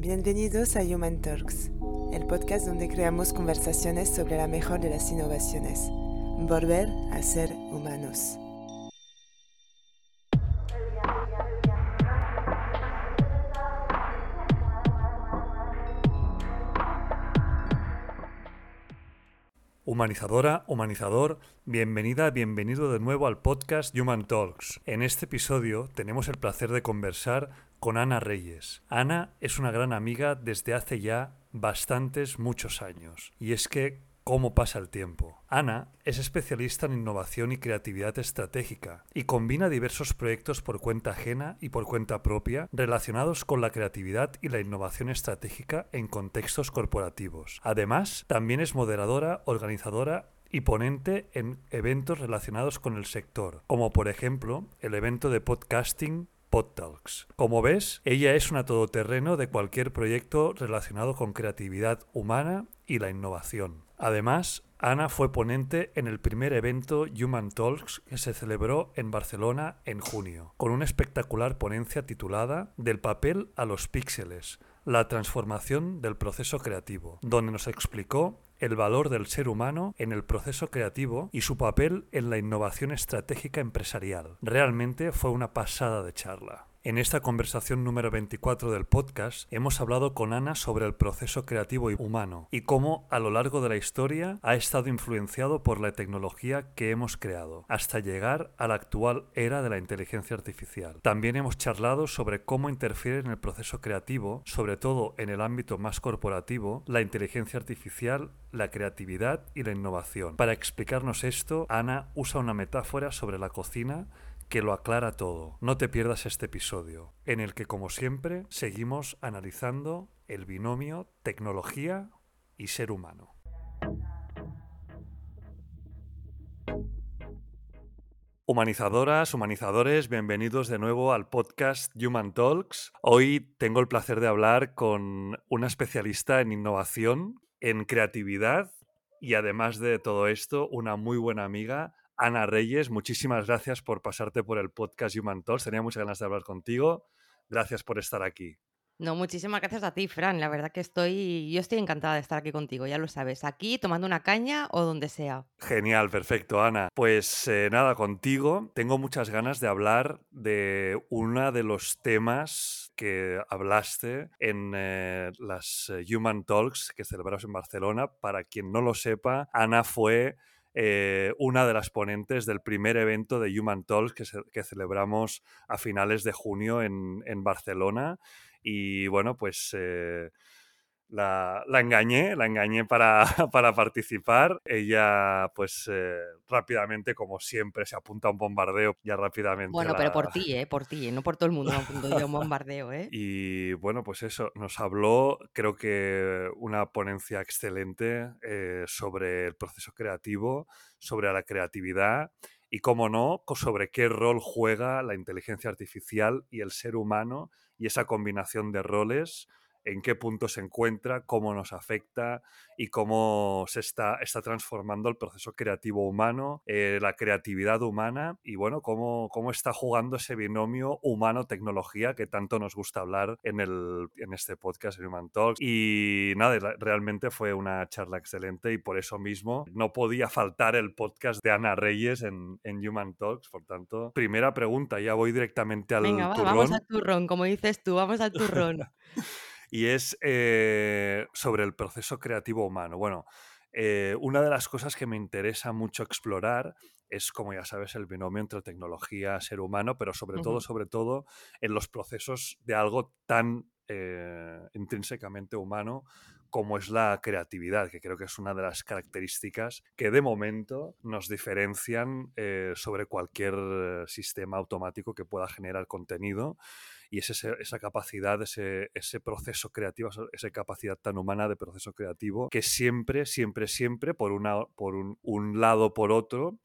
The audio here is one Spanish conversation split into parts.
Bienvenidos a Human Talks, el podcast donde creamos conversaciones sobre la mejor de las innovaciones. Volver a ser humanos. Humanizadora, humanizador, bienvenida, bienvenido de nuevo al podcast Human Talks. En este episodio tenemos el placer de conversar con Ana Reyes. Ana es una gran amiga desde hace ya bastantes, muchos años. Y es que cómo pasa el tiempo. Ana es especialista en innovación y creatividad estratégica y combina diversos proyectos por cuenta ajena y por cuenta propia relacionados con la creatividad y la innovación estratégica en contextos corporativos. Además, también es moderadora, organizadora y ponente en eventos relacionados con el sector, como por ejemplo el evento de podcasting PodTalks. Como ves, ella es una todoterreno de cualquier proyecto relacionado con creatividad humana y la innovación. Además, Ana fue ponente en el primer evento Human Talks que se celebró en Barcelona en junio, con una espectacular ponencia titulada Del papel a los píxeles, la transformación del proceso creativo, donde nos explicó el valor del ser humano en el proceso creativo y su papel en la innovación estratégica empresarial. Realmente fue una pasada de charla. En esta conversación número 24 del podcast hemos hablado con Ana sobre el proceso creativo y humano y cómo a lo largo de la historia ha estado influenciado por la tecnología que hemos creado, hasta llegar a la actual era de la inteligencia artificial. También hemos charlado sobre cómo interfiere en el proceso creativo, sobre todo en el ámbito más corporativo, la inteligencia artificial, la creatividad y la innovación. Para explicarnos esto, Ana usa una metáfora sobre la cocina que lo aclara todo. No te pierdas este episodio, en el que como siempre seguimos analizando el binomio tecnología y ser humano. Humanizadoras, humanizadores, bienvenidos de nuevo al podcast Human Talks. Hoy tengo el placer de hablar con una especialista en innovación, en creatividad y además de todo esto, una muy buena amiga, Ana Reyes, muchísimas gracias por pasarte por el podcast Human Talks. Tenía muchas ganas de hablar contigo. Gracias por estar aquí. No, muchísimas gracias a ti, Fran. La verdad que estoy, yo estoy encantada de estar aquí contigo, ya lo sabes, aquí tomando una caña o donde sea. Genial, perfecto, Ana. Pues eh, nada, contigo tengo muchas ganas de hablar de uno de los temas que hablaste en eh, las eh, Human Talks que celebramos en Barcelona. Para quien no lo sepa, Ana fue eh, una de las ponentes del primer evento de Human Talks que, celebramos a finales de junio en, Barcelona. Y bueno, pues eh, la, engañé, la engañé para, para participar. Ella, pues eh, rápidamente, como siempre, se apunta a un bombardeo ya rápidamente. Bueno, pero por ti, ¿eh? Por ti, no por todo el mundo me apunto yo a un bombardeo, ¿eh? Y bueno, pues eso, nos habló, creo que una ponencia excelente eh, sobre el proceso creativo, sobre la creatividad y, cómo no, sobre qué rol juega la inteligencia artificial y el ser humano y esa combinación de roles en qué punto se encuentra, cómo nos afecta y cómo se está, está transformando el proceso creativo humano, eh, la creatividad humana y bueno, cómo, cómo está jugando ese binomio humano-tecnología que tanto nos gusta hablar en, el, en este podcast, en Human Talks. Y nada, realmente fue una charla excelente y por eso mismo no podía faltar el podcast de Ana Reyes en, en Human Talks. Por tanto, primera pregunta, ya voy directamente al Venga, vamos al turrón, como dices tú, vamos al turrón. y es eh, sobre el proceso creativo humano. Bueno, eh, una de las cosas que me interesa mucho explorar es, como ya sabes, el binomio entre tecnología, ser humano, pero sobre todo, sobre todo, en los procesos de algo tan eh, intrínsecamente humano como es la creatividad, que creo que es una de las características que de momento nos diferencian sobre cualquier sistema automático que pueda generar contenido y es esa capacidad, ese, ese proceso creativo, esa capacidad tan humana de proceso creativo que siempre, siempre, siempre, por, una, por un, un lado por otro,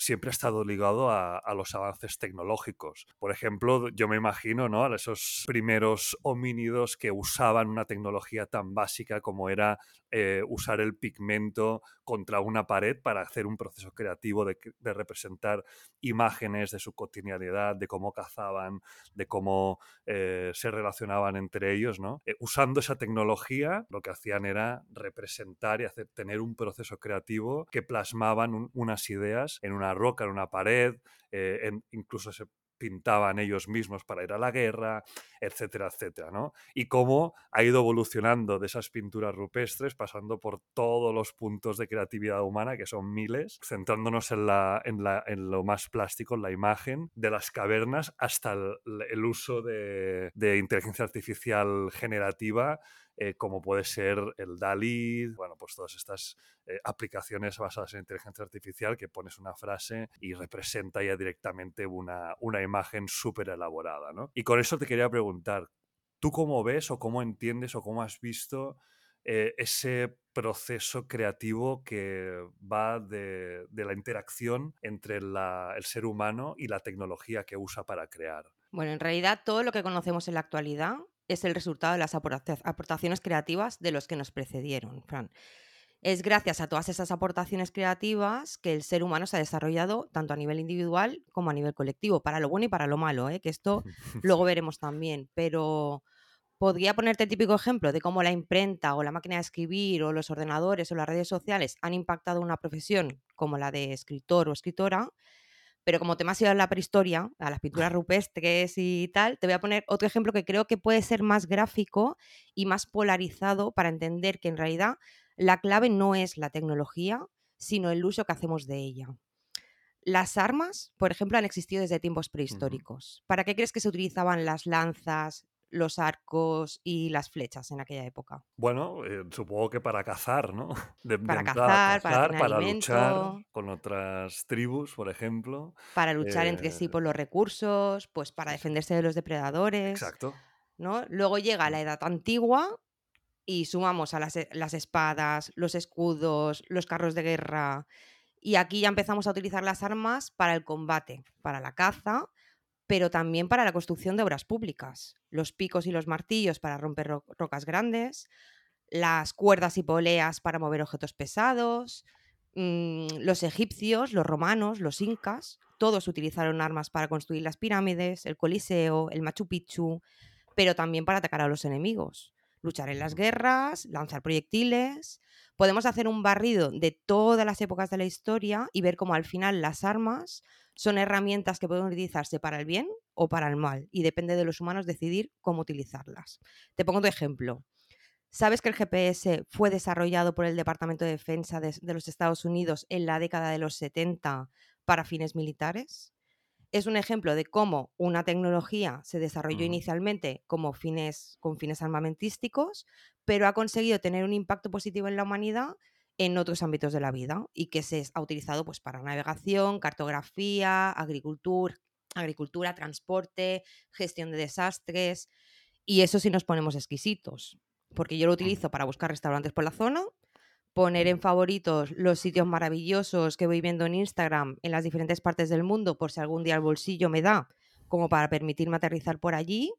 siempre ha estado ligado a, los avances tecnológicos. Por ejemplo, yo me imagino ¿no? a esos primeros homínidos que usaban una tecnología tan básica como era eh, usar el pigmento contra una pared para hacer un proceso creativo de, representar imágenes de su cotidianidad, de cómo cazaban, de cómo eh, se relacionaban entre ellos. ¿no? Eh, usando esa tecnología, lo que hacían era representar y hacer, tener un proceso creativo que plasmaban unas ideas en una roca, en una pared, incluso se pintaban ellos mismos para ir a la guerra, etcétera, etcétera, ¿no? Y cómo ha ido evolucionando de esas pinturas rupestres, pasando por todos los puntos de creatividad humana, que son miles, centrándonos en, la, en, la, en lo más plástico, en la imagen, de las cavernas hasta el, uso de, de inteligencia artificial generativa eh, como puede ser el DALI, bueno, pues todas estas eh, aplicaciones basadas en inteligencia artificial que pones una frase y representa ya directamente una, una imagen súper elaborada, ¿no? Y con eso te quería preguntar, ¿tú cómo ves o cómo entiendes o cómo has visto eh, ese proceso creativo que va de, la interacción entre el ser humano y la tecnología que usa para crear. Bueno, en realidad todo lo que conocemos en la actualidad es el resultado de las aportaciones creativas de los que nos precedieron, Fran. Es gracias a todas esas aportaciones creativas que el ser humano se ha desarrollado tanto a nivel individual como a nivel colectivo, para lo bueno y para lo malo, ¿eh? que esto luego veremos también. Pero podría ponerte el típico ejemplo de cómo la imprenta o la máquina de escribir o los ordenadores o las redes sociales han impactado una profesión como la de escritor o escritora pero como te me has ido a la prehistoria, a las pinturas rupestres y tal, te voy a poner otro ejemplo que creo que puede ser más gráfico y más polarizado para entender que en realidad la clave no es la tecnología, sino el uso que hacemos de ella. Las armas, por ejemplo, han existido desde tiempos prehistóricos. ¿Para qué crees que se utilizaban las lanzas, los arcos y las flechas en aquella época? Bueno, eh, supongo que para cazar, ¿no? para cazar, para, luchar con otras tribus, por ejemplo. Para luchar entre sí eh, por los recursos, pues para defenderse de los depredadores. Exacto. ¿no? Luego llega la edad antigua y sumamos a las, e, las espadas, los escudos, los carros de guerra. Y aquí ya empezamos a utilizar las armas para el combate, para la caza pero también para la construcción de obras públicas. Los picos y los martillos para romper rocas grandes, las cuerdas y poleas para mover objetos pesados, mm, los egipcios, los romanos, los incas, todos utilizaron armas para construir las pirámides, el Coliseo, el Machu Picchu, pero también para atacar a los enemigos, luchar en las guerras, lanzar proyectiles. Podemos hacer un barrido de todas las épocas de la historia y ver cómo al final las armas son herramientas que pueden utilizarse para el bien o para el mal y depende de los humanos decidir cómo utilizarlas. Te pongo otro ejemplo. ¿Sabes que el GPS fue desarrollado por el Departamento de Defensa de, los Estados Unidos en la década de los 70 para fines militares? Es un ejemplo de cómo una tecnología se desarrolló inicialmente como fines, con fines armamentísticos, pero ha conseguido tener un impacto positivo en la humanidad en otros ámbitos de la vida y que se ha utilizado pues, para navegación, cartografía, agricultura, agricultura, transporte, gestión de desastres. Y eso sí nos ponemos exquisitos, porque yo lo utilizo para buscar restaurantes por la zona, poner en favoritos los sitios maravillosos que voy viendo en Instagram en las diferentes partes del mundo por si algún día el bolsillo me da, como para permitirme aterrizar por allí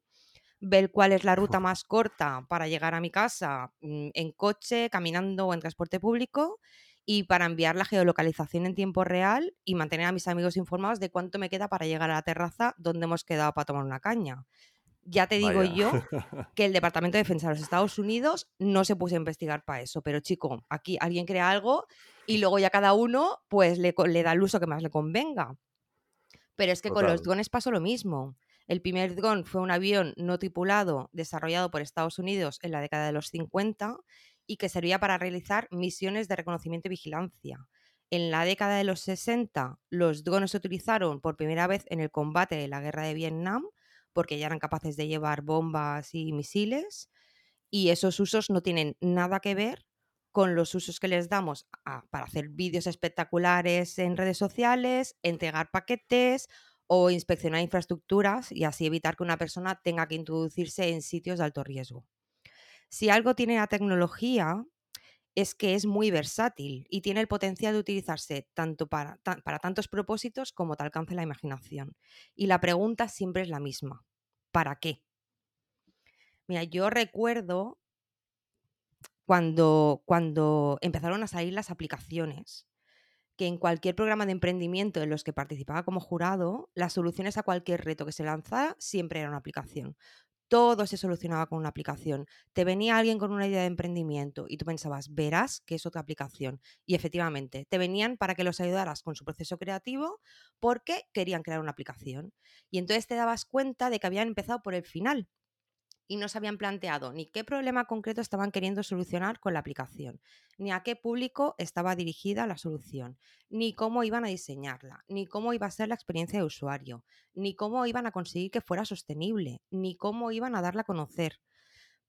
ver cuál es la ruta más corta para llegar a mi casa mm, en coche, caminando o en transporte público y para enviar la geolocalización en tiempo real y mantener a mis amigos informados de cuánto me queda para llegar a la terraza donde hemos quedado para tomar una caña. Ya te digo yo que el Departamento de Defensa de los Estados Unidos no se puso a investigar para eso, pero chico, aquí alguien crea algo y luego ya cada uno pues le, da el uso que más le convenga. Pero es que con los drones pasó lo mismo. El primer dron fue un avión no tripulado desarrollado por Estados Unidos en la década de los 50 y que servía para realizar misiones de reconocimiento y vigilancia. En la década de los 60, los drones se utilizaron por primera vez en el combate de la guerra de Vietnam, porque ya eran capaces de llevar bombas y misiles, y esos usos no tienen nada que ver con los usos que les damos para hacer vídeos espectaculares en redes sociales, entregar paquetes o inspeccionar infraestructuras y así evitar que una persona tenga que introducirse en sitios de alto riesgo. Si algo tiene la tecnología es que es muy versátil y tiene el potencial de utilizarse tanto para, para tantos propósitos como te alcance la imaginación. Y la pregunta siempre es la misma. ¿Para qué? Mira, yo recuerdo cuando, cuando empezaron a salir las aplicaciones, que en cualquier programa de emprendimiento en los que participaba como jurado, las soluciones a cualquier reto que se lanzara siempre era una aplicación todo se solucionaba con una aplicación. Te venía alguien con una idea de emprendimiento y tú pensabas, verás que es otra aplicación. Y efectivamente, te venían para que los ayudaras con su proceso creativo porque querían crear una aplicación. Y entonces te dabas cuenta de que habían empezado por el final y no se habían planteado ni qué problema concreto estaban queriendo solucionar con la aplicación, ni a qué público estaba dirigida la solución, ni cómo iban a diseñarla, ni cómo iba a ser la experiencia de usuario, ni cómo iban a conseguir que fuera sostenible, ni cómo iban a darla a conocer.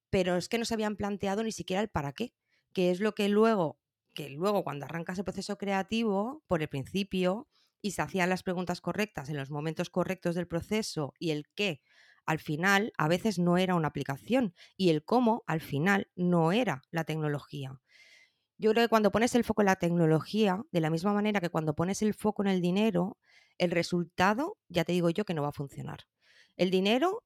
Pero es que no se habían planteado ni siquiera el para qué, que es lo que luego, que luego cuando arrancas el proceso creativo, por el principio, y se hacían las preguntas correctas en los momentos correctos del proceso y el qué al final a veces no era una aplicación y el cómo al final no era la tecnología. Yo creo que cuando pones el foco en la tecnología, de la misma manera que cuando pones el foco en el dinero, el resultado, ya te digo yo que no va a funcionar. El dinero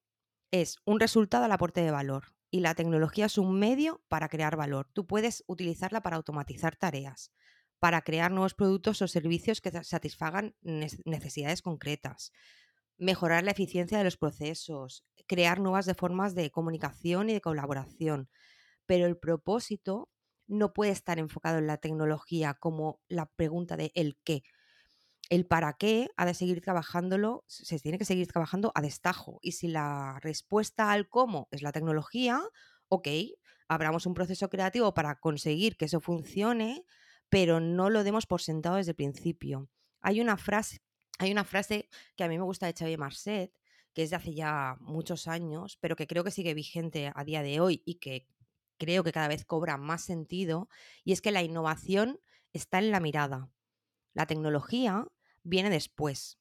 es un resultado al aporte de valor y la tecnología es un medio para crear valor. Tú puedes utilizarla para automatizar tareas, para crear nuevos productos o servicios que satisfagan necesidades concretas, mejorar la eficiencia de los procesos, crear nuevas formas de comunicación y de colaboración. Pero el propósito no puede estar enfocado en la tecnología como la pregunta de el qué. El para qué ha de seguir trabajándolo, se tiene que seguir trabajando a destajo. Y si la respuesta al cómo es la tecnología, ok, abramos un proceso creativo para conseguir que eso funcione, pero no lo demos por sentado desde el principio. Hay una frase hay una frase que a mí me gusta de Xavier Marcet, que es de hace ya muchos años, pero que creo que sigue vigente a día de hoy y que creo que cada vez cobra más sentido, y es que la innovación está en la mirada. La tecnología viene después.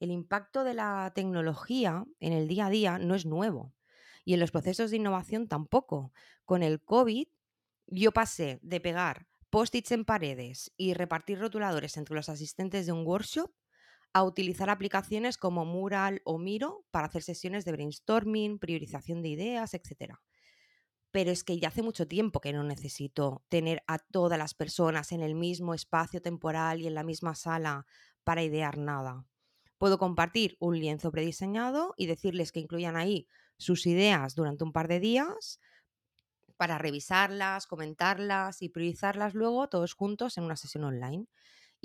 El impacto de la tecnología en el día a día no es nuevo y en los procesos de innovación tampoco. Con el COVID yo pasé de pegar post-its en paredes y repartir rotuladores entre los asistentes de un workshop a utilizar aplicaciones como Mural o Miro para hacer sesiones de brainstorming, priorización de ideas, etc. Pero es que ya hace mucho tiempo que no necesito tener a todas las personas en el mismo espacio temporal y en la misma sala para idear nada. Puedo compartir un lienzo prediseñado y decirles que incluyan ahí sus ideas durante un par de días para revisarlas, comentarlas y priorizarlas luego todos juntos en una sesión online.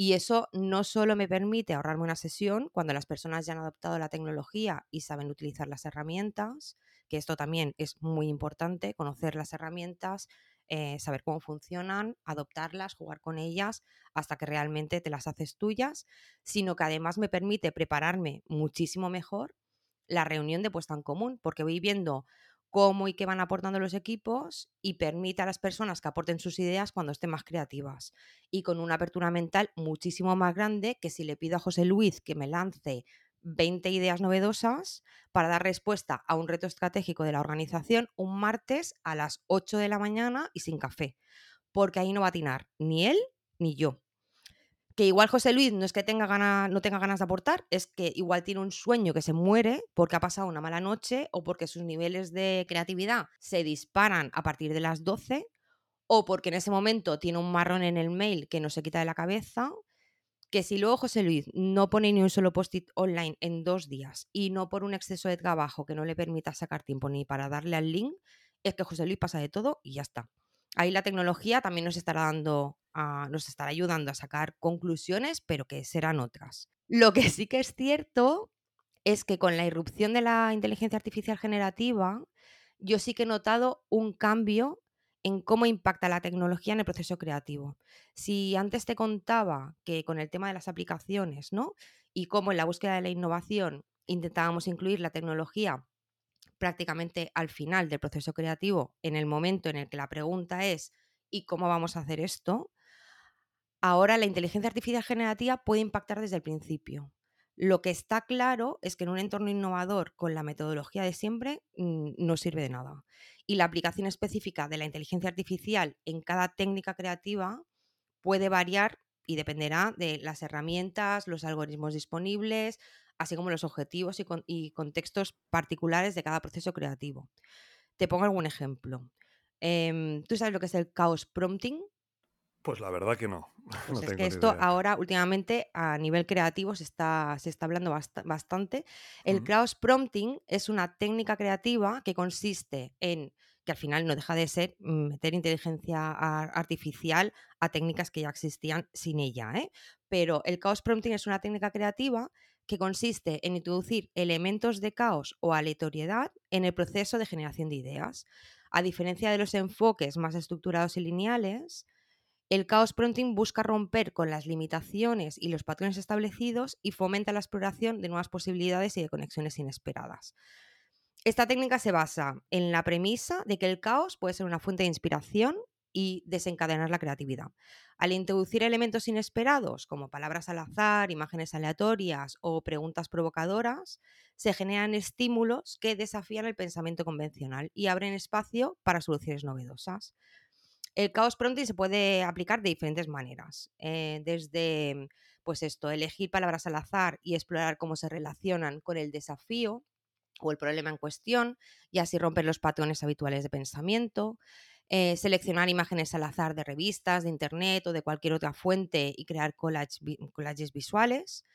Y eso no solo me permite ahorrarme una sesión cuando las personas ya han adoptado la tecnología y saben utilizar las herramientas, que esto también es muy importante, conocer las herramientas, eh, saber cómo funcionan, adoptarlas, jugar con ellas hasta que realmente te las haces tuyas, sino que además me permite prepararme muchísimo mejor la reunión de puesta en común, porque voy viendo cómo y qué van aportando los equipos y permite a las personas que aporten sus ideas cuando estén más creativas. Y con una apertura mental muchísimo más grande que si le pido a José Luis que me lance 20 ideas novedosas para dar respuesta a un reto estratégico de la organización un martes a las 8 de la mañana y sin café. Porque ahí no va a atinar ni él ni yo que igual José Luis no es que tenga no tenga ganas de aportar, es que igual tiene un sueño que se muere porque ha pasado una mala noche o porque sus niveles de creatividad se disparan a partir de las 12 o porque en ese momento tiene un marrón en el mail que no se quita de la cabeza, que si luego José Luis no pone ni un solo post-it online en dos días y no por un exceso de trabajo que no le permita sacar tiempo ni para darle al link, es que José Luis pasa de todo y ya está. Ahí la tecnología también nos estará dando nos estará ayudando a sacar conclusiones, pero que serán otras. Lo que sí que es cierto es que con la irrupción de la inteligencia artificial generativa, yo sí que he notado un cambio en cómo impacta la tecnología en el proceso creativo. Si antes te contaba que con el tema de las aplicaciones, ¿no? Y cómo en la búsqueda de la innovación intentábamos incluir la tecnología prácticamente al final del proceso creativo, en el momento en el que la pregunta es ¿y cómo vamos a hacer esto? Ahora la inteligencia artificial generativa puede impactar desde el principio. Lo que está claro es que en un entorno innovador con la metodología de siempre mm, no sirve de nada. Y la aplicación específica de la inteligencia artificial en cada técnica creativa puede variar y dependerá de las herramientas, los algoritmos disponibles, así como los objetivos y, contextos particulares de cada proceso creativo. Te pongo algún ejemplo. Em, ¿Tú sabes lo que es el chaos prompting? Pues la verdad que no. Pues es que esto ahora últimamente a nivel creativo se está, se está hablando bastante. El chaos prompting es una técnica creativa que consiste en que al final no deja de ser meter inteligencia artificial a técnicas que ya existían sin ella. ¿eh? Pero el chaos prompting es una técnica creativa que consiste en introducir elementos de caos o aleatoriedad en el proceso de generación de ideas. A diferencia de los enfoques más estructurados y lineales, el caos prompting busca romper con las limitaciones y los patrones establecidos y fomenta la exploración de nuevas posibilidades y de conexiones inesperadas. Esta técnica se basa en la premisa de que el caos puede ser una fuente de inspiración y desencadenar la creatividad. Al introducir elementos inesperados, como palabras al azar, imágenes aleatorias o preguntas provocadoras, se generan estímulos que desafían el pensamiento convencional y abren espacio para soluciones novedosas. El caos prompting se puede aplicar de diferentes maneras, eh, desde pues esto, elegir palabras al azar y explorar cómo se relacionan con el desafío o el problema en cuestión y así romper los patrones habituales de pensamiento, eh, seleccionar imágenes al azar de revistas, de internet o de cualquier otra fuente y crear collages visuales.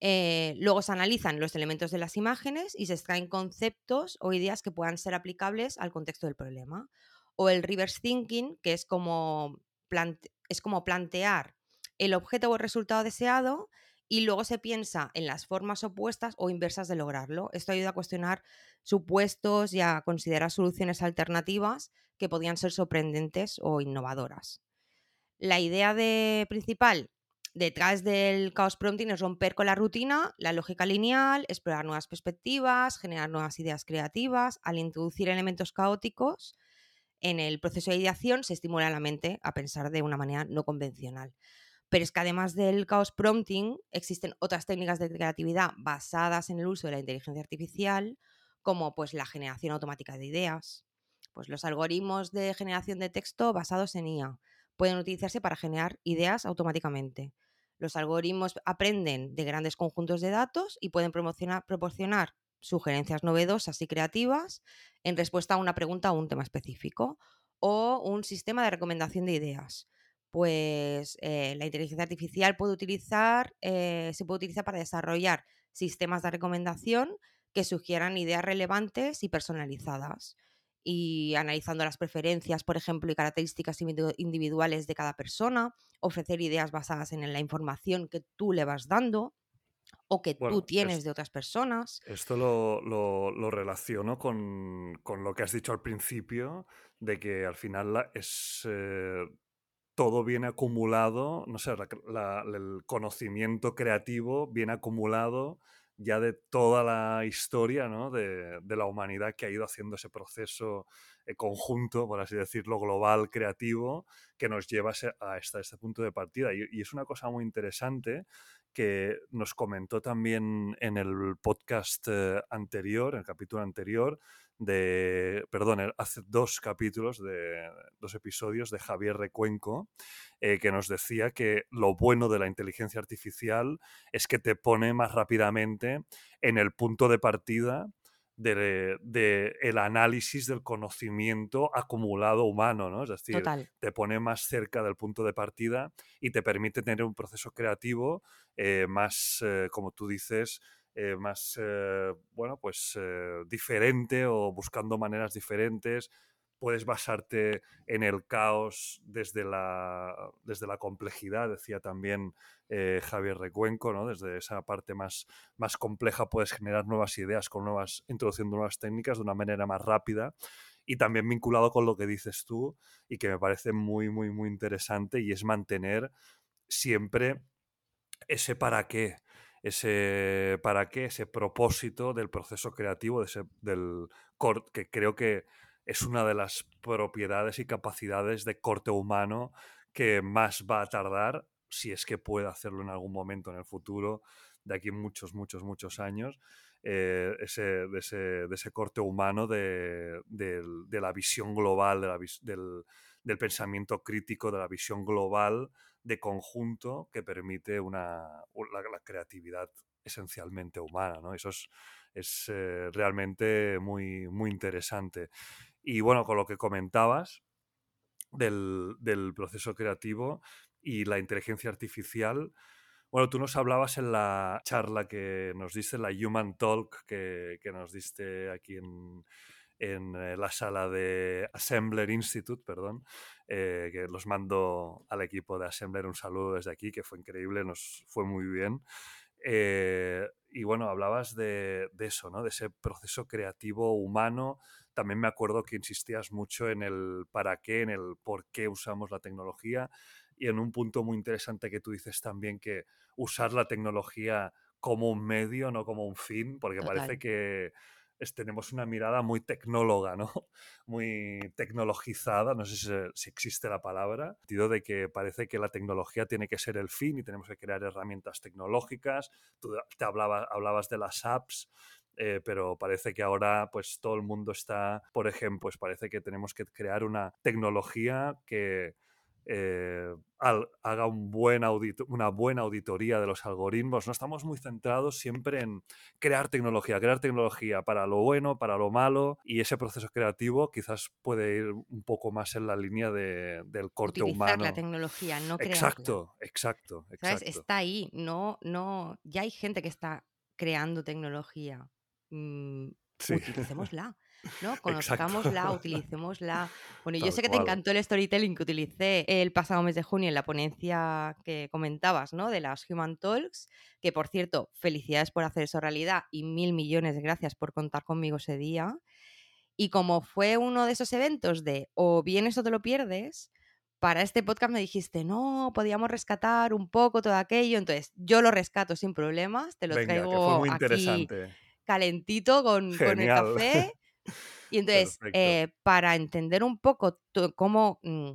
Eh, luego se analizan los elementos de las imágenes y se extraen conceptos o ideas que puedan ser aplicables al contexto del problema. O el reverse thinking, que es como, es como plantear el objeto o el resultado deseado y luego se piensa en las formas opuestas o inversas de lograrlo. Esto ayuda a cuestionar supuestos y a considerar soluciones alternativas que podían ser sorprendentes o innovadoras. La idea de, principal detrás del caos prompting es romper con la rutina, la lógica lineal, explorar nuevas perspectivas, generar nuevas ideas creativas. Al introducir elementos caóticos en el proceso de ideación se estimula la mente a pensar de una manera no convencional. Pero es que además del caos prompting, existen otras técnicas de creatividad basadas en el uso de la inteligencia artificial, como pues la generación automática de ideas. Pues los algoritmos de generación de texto basados en IA pueden utilizarse para generar ideas automáticamente. Los algoritmos aprenden de grandes conjuntos de datos y pueden proporcionar sugerencias novedosas y creativas en respuesta a una pregunta o un tema específico, o un sistema de recomendación de ideas pues eh, la inteligencia artificial puede utilizar, eh, se puede utilizar para desarrollar sistemas de recomendación que sugieran ideas relevantes y personalizadas. Y analizando las preferencias, por ejemplo, y características individuales de cada persona, ofrecer ideas basadas en la información que tú le vas dando o que tú tienes de otras personas. Esto lo, relaciono con, lo que has dicho al principio, de que al final es, eh, todo viene acumulado, no sé, el conocimiento creativo viene acumulado ya de toda la historia ¿no? de, la humanidad que ha ido haciendo ese proceso eh, conjunto, por así decirlo, global, creativo, que nos lleva a, este punto de partida. Y, es una cosa muy interesante que nos comentó también en el podcast eh, anterior, en el capítulo anterior, de, perdón, hace dos capítulos, de dos episodios de Javier Recuenco, eh, que nos decía que lo bueno de la inteligencia artificial es que te pone más rápidamente en el punto de partida del de, el análisis del conocimiento acumulado humano, ¿no? Es decir, te pone más cerca del punto de partida y te permite tener un proceso creativo eh, más, eh, como tú dices, eh, más, bueno, pues diferente o buscando maneras diferentes. Puedes basarte en el caos desde la, desde la complejidad, decía también Javier Recuenco, ¿no? desde esa parte más, más compleja puedes generar nuevas ideas, con nuevas, introduciendo nuevas técnicas de una manera más rápida y también vinculado con lo que dices tú y que me parece muy, muy, muy interesante y es mantener siempre ese para qué ese para qué, ese propósito del proceso creativo, del que creo que es una de las propiedades y capacidades de corte humano que más va a tardar, si es que puede hacerlo en algún momento en el futuro, de aquí muchos, muchos, muchos años, eh, ese, ese, ese, corte humano de, de, de la visión global, la, del, del, pensamiento crítico, de la visión global de conjunto que permite una, la, la creatividad esencialmente humana. ¿no? Eso es, es eh, realmente muy, muy interesante. Y bueno, con lo que comentabas del, del proceso creativo y la inteligencia artificial, bueno, tú nos hablabas en la charla que nos diste, la Human Talk que, que nos diste aquí en, en, eh, la sala de Assembler Institute, perdón, eh, que los mando al equipo de Assembler un saludo desde aquí, que fue increíble, nos fue muy bien. Eh, y bueno, hablabas de, de, eso, ¿no? De ese proceso creativo humano. También me acuerdo que insistías mucho en el para qué, en el por qué usamos la tecnología y en un punto muy interesante que tú dices también que usar la tecnología como un medio, no como un fin, porque Total. parece que es, tenemos una mirada muy tecnóloga, ¿no? Muy tecnologizada, no sé si, si, existe la palabra, en sentido de que parece que la tecnología tiene que ser el fin y tenemos que crear herramientas tecnológicas. Tú te hablabas, hablabas de las apps, eh, pero parece que ahora pues todo el mundo está, por ejemplo, pues parece que tenemos que crear una tecnología que eh, al, haga un buen una buena auditoría de los algoritmos. No estamos muy centrados siempre en crear tecnología, crear tecnología para lo bueno, para lo malo, y ese proceso creativo quizás puede ir un poco más en la línea de, del corte Utilizar humano. la tecnología, no crearla. Exacto, exacto, ¿Sabes? exacto. Está ahí, no, no, ya hay gente que está creando tecnología. Mm, Sí, utilicémosla, ¿no? Conozcámosla, utilicémosla. Bueno, yo sé que te encantó el storytelling que utilicé el pasado mes de junio en la ponencia que comentabas, ¿no? De las Human Talks, que por cierto, felicidades por hacer eso realidad y mil millones de gracias por contar conmigo ese día. Y como fue uno de esos eventos de o vienes o te lo pierdes, para este podcast me dijiste, no, podíamos rescatar un poco todo aquello. Entonces, yo lo rescato sin problemas, te lo Venga, que fue traigo aquí. Calentito con, con el café. Y entonces, eh, para entender un poco cómo, mm,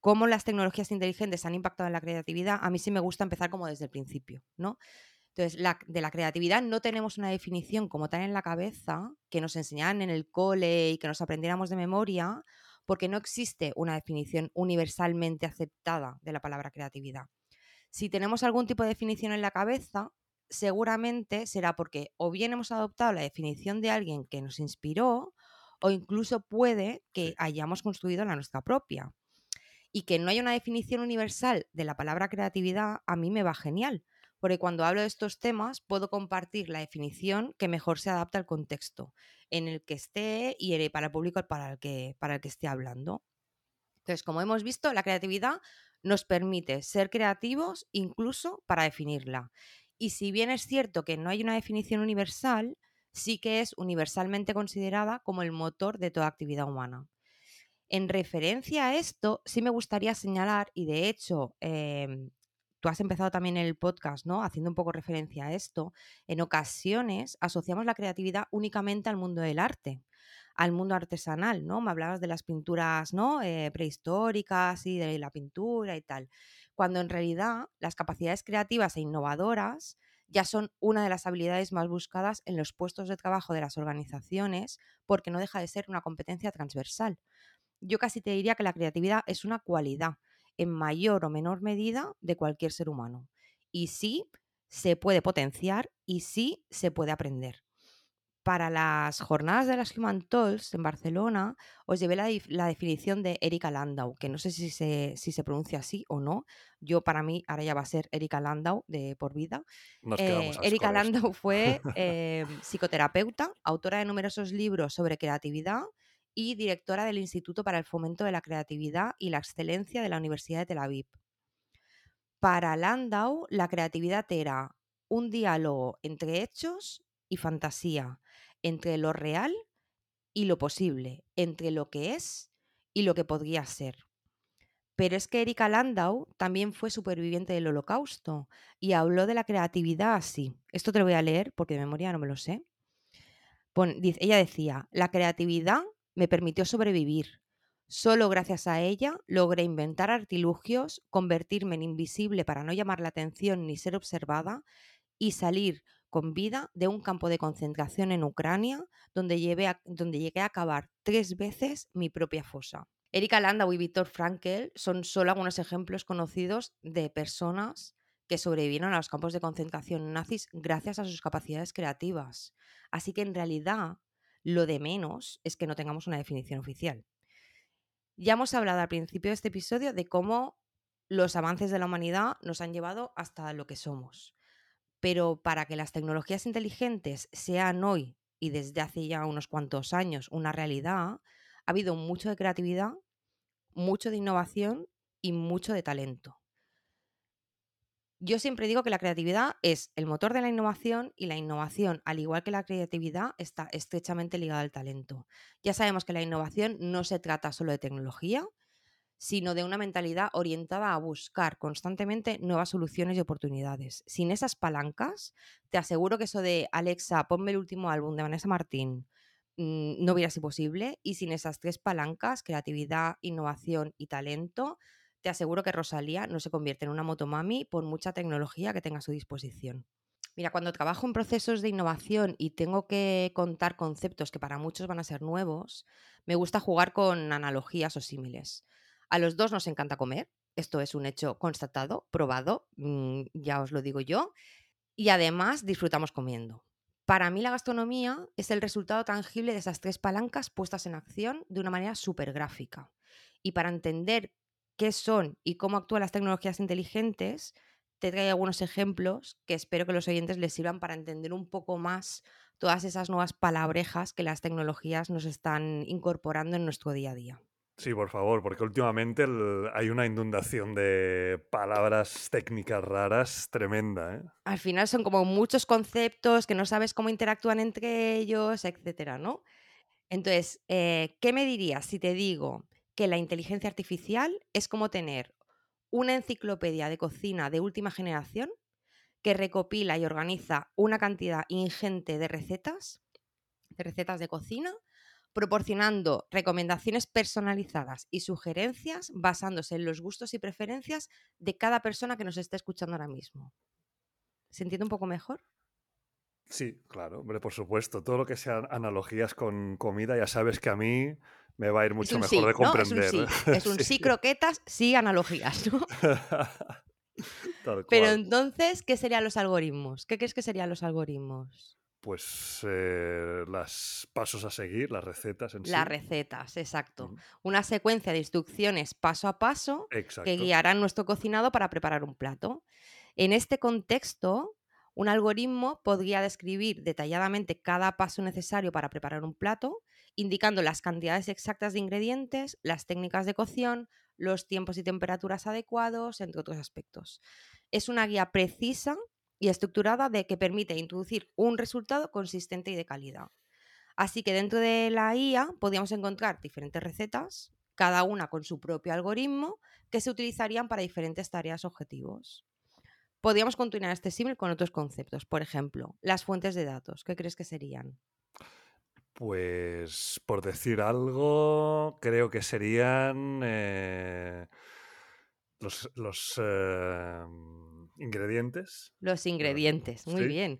cómo las tecnologías inteligentes han impactado en la creatividad, a mí sí me gusta empezar como desde el principio, ¿no? Entonces, la- de la creatividad no tenemos una definición como tal en la cabeza que nos enseñaran en el cole y que nos aprendiéramos de memoria, porque no existe una definición universalmente aceptada de la palabra creatividad. Si tenemos algún tipo de definición en la cabeza, seguramente será porque o bien hemos adoptado la definición de alguien que nos inspiró, o incluso puede que hayamos construido la nuestra propia. Y que no haya una definición universal de la palabra creatividad, a mí me va genial, porque cuando hablo de estos temas puedo compartir la definición que mejor se adapta al contexto en el que esté y para el público para el que, para el que esté hablando. Entonces, como hemos visto, la creatividad nos permite ser creativos incluso para definirla. Y si bien es cierto que no hay una definición universal, sí que es universalmente considerada como el motor de toda actividad humana. En referencia a esto, sí me gustaría señalar, y de hecho, eh, tú has empezado también el podcast, ¿no? Haciendo un poco referencia a esto, en ocasiones asociamos la creatividad únicamente al mundo del arte, al mundo artesanal, ¿no? Me hablabas de las pinturas, ¿no? Eh, prehistóricas y de la pintura y tal, cuando en realidad las capacidades creativas e innovadoras ya son una de las habilidades más buscadas en los puestos de trabajo de las organizaciones porque no deja de ser una competencia transversal yo casi te diría que la creatividad es una cualidad en mayor o menor medida de cualquier ser humano. Y sí se puede potenciar y sí se puede aprender. Para las jornadas de las Human Talks en Barcelona os llevé la, definición de Erika Landau, que no sé si se, si se pronuncia así o no. Yo para mí ahora ya va a ser Erika Landau de por vida. Eh, Erika. Landau fue eh, psicoterapeuta, autora de numerosos libros sobre creatividad y directora del Instituto para el Fomento de la Creatividad y la Excelencia de la Universidad de Tel Aviv. Para Landau, la creatividad era un diálogo entre hechos y fantasía, entre lo real y lo posible, entre lo que es y lo que podría ser. Pero es que Erika Landau también fue superviviente del holocausto y habló de la creatividad así. Esto te lo voy a leer porque de memoria no me lo sé. Ella decía, la creatividad me permitió sobrevivir. Solo gracias a ella logré inventar artilugios, convertirme en invisible para no llamar la atención ni ser observada y salir con vida de un campo de concentración en Ucrania donde, llevé donde llegué a acabar tres veces mi propia fosa. Erika Landau y Víctor Frankel son solo algunos ejemplos conocidos de personas que sobrevivieron a los campos de concentración nazis gracias a sus capacidades creativas. Así que en realidad lo de menos es que no tengamos una definición oficial. Ya hemos hablado al principio de este episodio de cómo los avances de la humanidad nos han llevado hasta lo que somos. Pero para que las tecnologías inteligentes sean hoy y desde hace ya unos cuantos años una realidad, ha habido mucho de creatividad, mucho de innovación y mucho de talento. Yo siempre digo que la creatividad es el motor de la innovación y la innovación, al igual que la creatividad, está estrechamente ligada al talento. Ya sabemos que la innovación no se trata solo de tecnología, sino de una mentalidad orientada a buscar constantemente nuevas soluciones y oportunidades. Sin esas palancas, te aseguro que eso de Alexa, ponme el último álbum de Vanessa Martín, mm, no hubiera sido posible. Y sin esas tres palancas, creatividad, innovación y talento, te aseguro que Rosalía no se convierte en una motomami por mucha tecnología que tenga a su disposición. Mira, cuando trabajo en procesos de innovación y tengo que contar conceptos que para muchos van a ser nuevos, me gusta jugar con analogías o símiles. A los dos nos encanta comer, esto es un hecho constatado, probado, mm, ya os lo digo yo, y además disfrutamos comiendo. Para mí la gastronomía es el resultado tangible de esas tres palancas puestas en acción de una manera súper gráfica. Y para entender qué son y cómo actúan las tecnologías inteligentes, te traigo algunos ejemplos que espero que los oyentes les sirvan para entender un poco más todas esas nuevas palabrejas que las tecnologías nos están incorporando en nuestro día a día. Sí, por favor, porque últimamente hay una inundación de palabras técnicas raras tremenda. ¿eh? Al final son como muchos conceptos que no sabes cómo interactúan entre ellos, etcétera, ¿no? Entonces, eh, ¿qué me dirías si te digo que la inteligencia artificial es como tener una enciclopedia de cocina de última generación que recopila y organiza una cantidad ingente de recetas, de recetas de cocina, proporcionando recomendaciones personalizadas y sugerencias basándose en los gustos y preferencias de cada persona que nos esté escuchando ahora mismo. ¿Se entiende un poco mejor? Sí, claro, hombre, por supuesto. Todo lo que sean analogías con comida, ya sabes que a mí me va a ir mucho mejor de comprender. Es un, sí. es un sí. croquetas, sí analogías, ¿no? Pero entonces, ¿qué serían los algoritmos? ¿Qué crees que serían los algoritmos? Pues eh, las pasos a seguir, las recetas en sí. Las recetas, exacto. Una secuencia de instrucciones paso a paso que guiarán nuestro cocinado para preparar un plato. En este contexto, un algoritmo podría describir detalladamente cada paso necesario para preparar un plato, indicando las cantidades exactas de ingredientes, las técnicas de cocción, los tiempos y temperaturas adecuados, entre otros aspectos. Es una guía precisa y estructurada de que permite introducir un resultado consistente y de calidad. Así que dentro de la IA podríamos encontrar diferentes recetas, cada una con su propio algoritmo, que se utilizarían para diferentes tareas objetivos. Podríamos continuar este símil con otros conceptos. Por ejemplo, las fuentes de datos. ¿Qué crees que serían? Pues, por decir algo, creo que serían eh, los, los em, ingredientes. Los ingredientes, muy bien.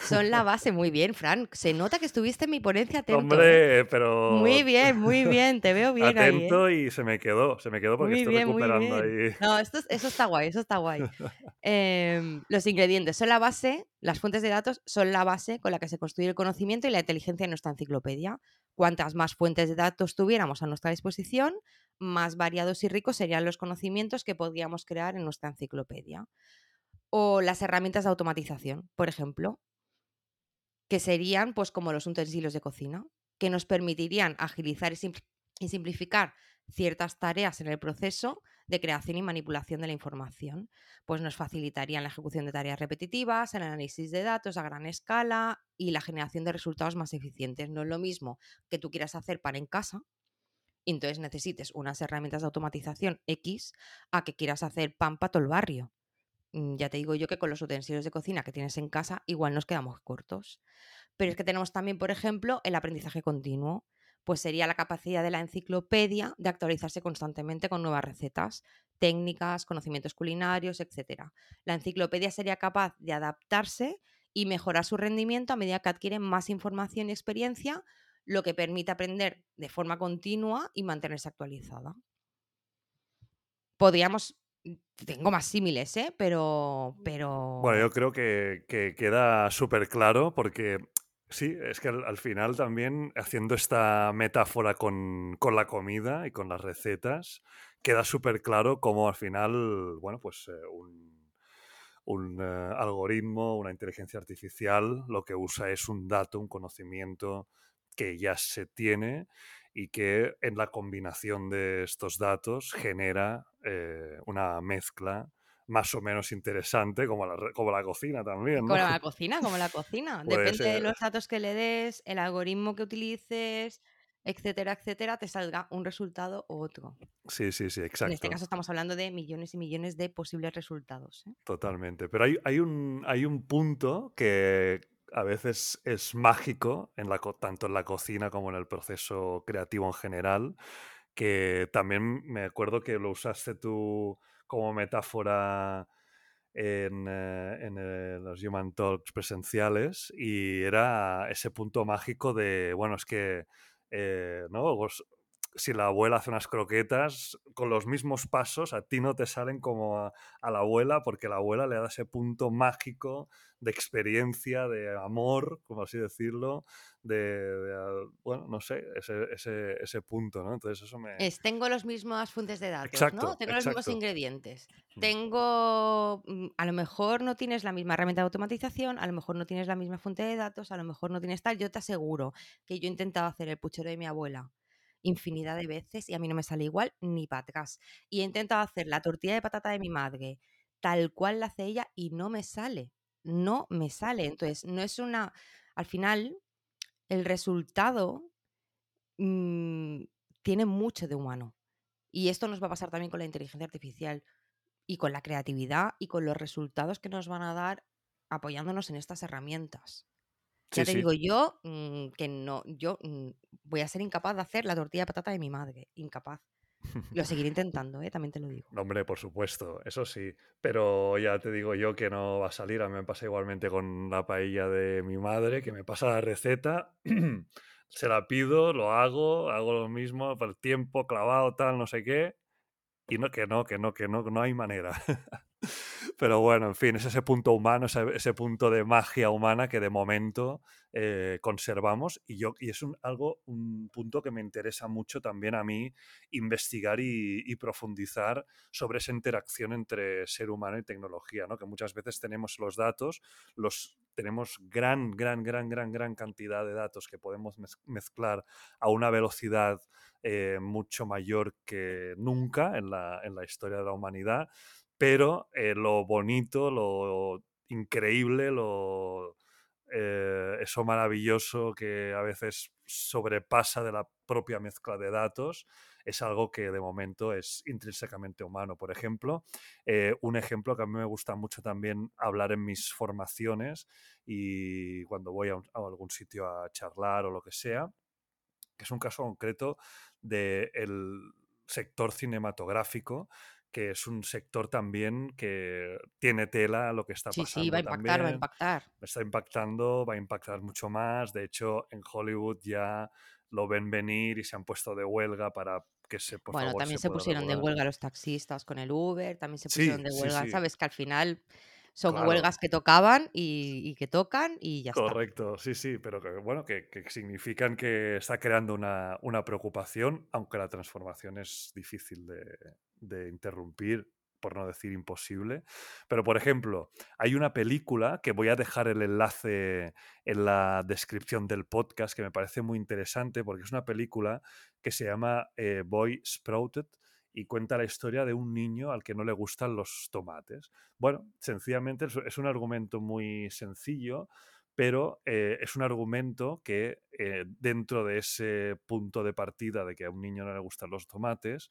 Son la base, muy bien, Fran. Se nota que estuviste en mi ponencia atento. Hombre, ¿eh? pero. Muy bien, muy bien, te veo bien. Atento ahí, ¿eh? y se me quedó, se me quedó porque estoy recuperando ahí. No, esto, eso está guay, eso está guay. Em, los ingredientes son la base, las fuentes de datos son la base con la que se construye el conocimiento y la inteligencia en nuestra enciclopedia. Cuantas más fuentes de datos tuviéramos a nuestra disposición, más variados y ricos serían los conocimientos que podríamos crear en nuestra enciclopedia o las herramientas de automatización, por ejemplo, que serían pues como los utensilios de cocina, que nos permitirían agilizar y, simplificar ciertas tareas en el proceso de creación y manipulación de la información. Pues nos facilitarían la ejecución de tareas repetitivas, el análisis de datos a gran escala y la generación de resultados más eficientes. No es lo mismo que tú quieras hacer pan en casa, y entonces necesites unas herramientas de automatización X a que quieras hacer pan para todo el barrio. Mm, ya te digo yo que con los utensilios de cocina que tienes en casa igual nos quedamos cortos. Pero es que tenemos también, por ejemplo, el aprendizaje continuo, pues sería la capacidad de la enciclopedia de actualizarse constantemente con nuevas recetas. técnicas, conocimientos culinarios, etc. La enciclopedia sería capaz de adaptarse y mejorar su rendimiento a medida que adquiere más información y experiencia, lo que permite aprender de forma continua y mantenerse actualizada. Podríamos tengo más símiles, ¿eh? Pero, pero... Bueno, yo creo que, que queda súper claro porque sí, es que al, al, final también haciendo esta metáfora con, con, la comida y con las recetas, queda súper claro cómo al final, bueno, pues eh, un, un uh, algoritmo, una inteligencia artificial, lo que usa es un dato, un conocimiento que ya se tiene y que en la combinación de estos datos genera eh, una mezcla más o menos interesante, como la, como la cocina también. ¿no? Como la cocina, como la cocina. Depende de los datos que le des, el algoritmo que utilices, etcétera, etcétera, te salga un resultado u otro. Sí, sí, sí, En exacto. este caso estamos hablando de millones y millones de posibles resultados. ¿eh? Totalmente. Pero hay, hay, un, hay un punto que a veces es mágico, en la, tanto en la cocina como en el proceso creativo en general, que también me acuerdo que lo usaste tú como metáfora en, eh, en, eh, los Human Talks presenciales y era ese punto mágico de, bueno, es que, eh, ¿no? Si la abuela hace unas croquetas, con los mismos pasos, a ti no te salen como a, a la abuela, porque la abuela le da ese punto mágico de experiencia, de amor, como así decirlo, de, de, ah, bueno, no sé, ese, ese, ese punto, ¿no? Entonces eso me... Es, tengo los mismos fuentes de datos, Exacto, ¿no? Tengo los mismos ingredientes. Mm. Tengo, mm, a lo mejor no tienes la misma herramienta de automatización, a lo mejor no tienes la misma fuente de datos, a lo mejor no tienes tal. Yo te aseguro que yo he intentado hacer el puchero de mi abuela infinidad de veces y a mí no me sale igual ni para atrás. Y he intentado hacer la tortilla de patata de mi madre tal cual la hace ella y no me sale. No me sale. Entonces, no es una... Al final, el resultado mm, tiene mucho de humano. Y esto nos va a pasar también con la inteligencia artificial y con la creatividad y con los resultados que nos van a dar apoyándonos en estas herramientas. Ya Sí, te sí. digo yo mm, que no, yo mm, voy a ser incapaz de hacer la tortilla de patata de mi madre, incapaz. Lo seguiré intentando, ¿eh? también te lo digo. No, Hombre, por supuesto, eso sí. Pero ya te digo yo que no va a salir. A mí me pasa igualmente con la paella de mi madre, que me pasa la receta, se la pido, lo hago, hago lo mismo, por tiempo, clavado, tal, no sé qué. Y no, que no, que no, que no, no hay manera. Pero bueno, en fin, es ese punto humano, ese, punto de magia humana que de momento eh, conservamos y, yo, y es un, algo, un punto que me interesa mucho también a mí investigar y, y profundizar sobre esa interacción entre ser humano y tecnología, ¿no? que muchas veces tenemos los datos, los tenemos gran, gran, gran, gran, gran cantidad de datos que podemos mez- mezclar a una velocidad eh, mucho mayor que nunca en la, en la historia de la humanidad, pero eh, lo bonito, lo increíble, lo, eh, eso maravilloso que a veces sobrepasa de la propia mezcla de datos, es algo que de momento es intrínsecamente humano. Por ejemplo, eh, un ejemplo que a mí me gusta mucho también hablar en mis formaciones y cuando voy a, algún sitio a charlar o lo que sea, que es un caso concreto del sector cinematográfico, que es un sector también que tiene tela a lo que está Sí, sí, va a pasando impactar, va a impactar. Está impactando, va a impactar mucho más. De hecho, en Hollywood ya lo ven venir y se han puesto de huelga para que se, por Bueno, favor, también se pusieron de huelga los taxistas con el Uber, también se Sí, pusieron de huelga, sí, ¿sabes? Que al final son claro. huelgas que tocaban y, y que tocan y ya está. Correcto, sí, sí, pero que bueno, que, que significan que está creando una, una preocupación, aunque la transformación es difícil de, de interrumpir, por no decir imposible. Pero, por ejemplo, hay una película que voy a dejar el enlace en la descripción del podcast, que me parece muy interesante, porque es una película que se llama eh, Boy Sprouted y cuenta la historia de un niño al que no le gustan los tomates. Bueno, sencillamente es, un argumento muy sencillo, pero eh, es un argumento que eh, dentro de ese punto de partida de que a un niño no le gustan los tomates,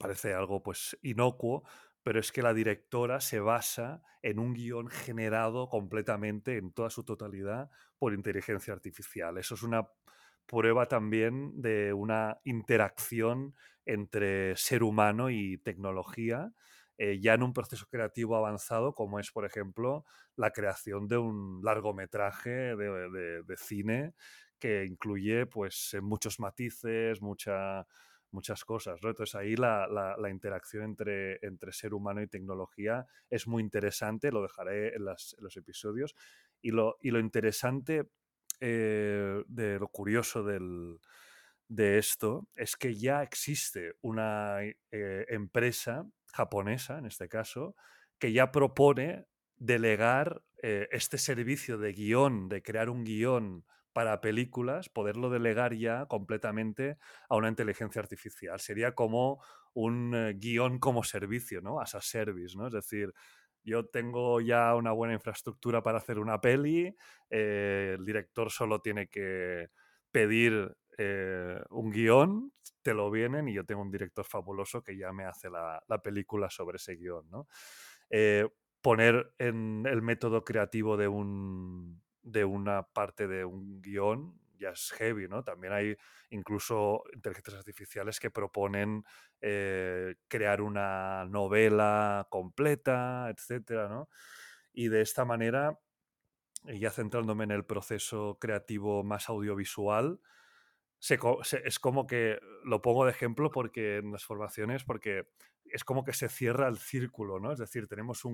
parece algo pues inocuo, pero es que la directora se basa en un guion generado completamente en toda su totalidad por inteligencia artificial. Eso es una prueba también de una interacción entre ser humano y tecnología, eh, ya en un proceso creativo avanzado, como es, por ejemplo, la creación de un largometraje de, cine que incluye pues, muchos matices, mucha, muchas cosas. Entonces ahí la, interacción entre, entre, ser humano y tecnología es muy interesante, lo dejaré en, los episodios. Y lo, y lo interesante eh, de lo curioso de esto es que ya existe una eh, empresa japonesa, en este caso, que ya propone delegar eh, este servicio de guion, de crear un guion para películas, poderlo delegar ya completamente a una inteligencia artificial. Sería como un eh, guion como servicio, ¿no? As a service, ¿no? Es decir, yo tengo ya una buena infraestructura para hacer una peli, eh, el director solo tiene que pedir eh, un guion, te lo vienen y yo tengo un director fabuloso que ya me hace la, película sobre ese guion, ¿no? poner en el método creativo de un, de una parte de un guion ya es heavy, ¿no? También hay incluso inteligencias artificiales que proponen eh, crear una novela completa, etcétera, ¿no? Y de esta manera, ya centrándome en el proceso creativo más audiovisual, es como que lo pongo de ejemplo porque en las formaciones, porque es como que se cierra el círculo, ¿no? Es decir, tenemos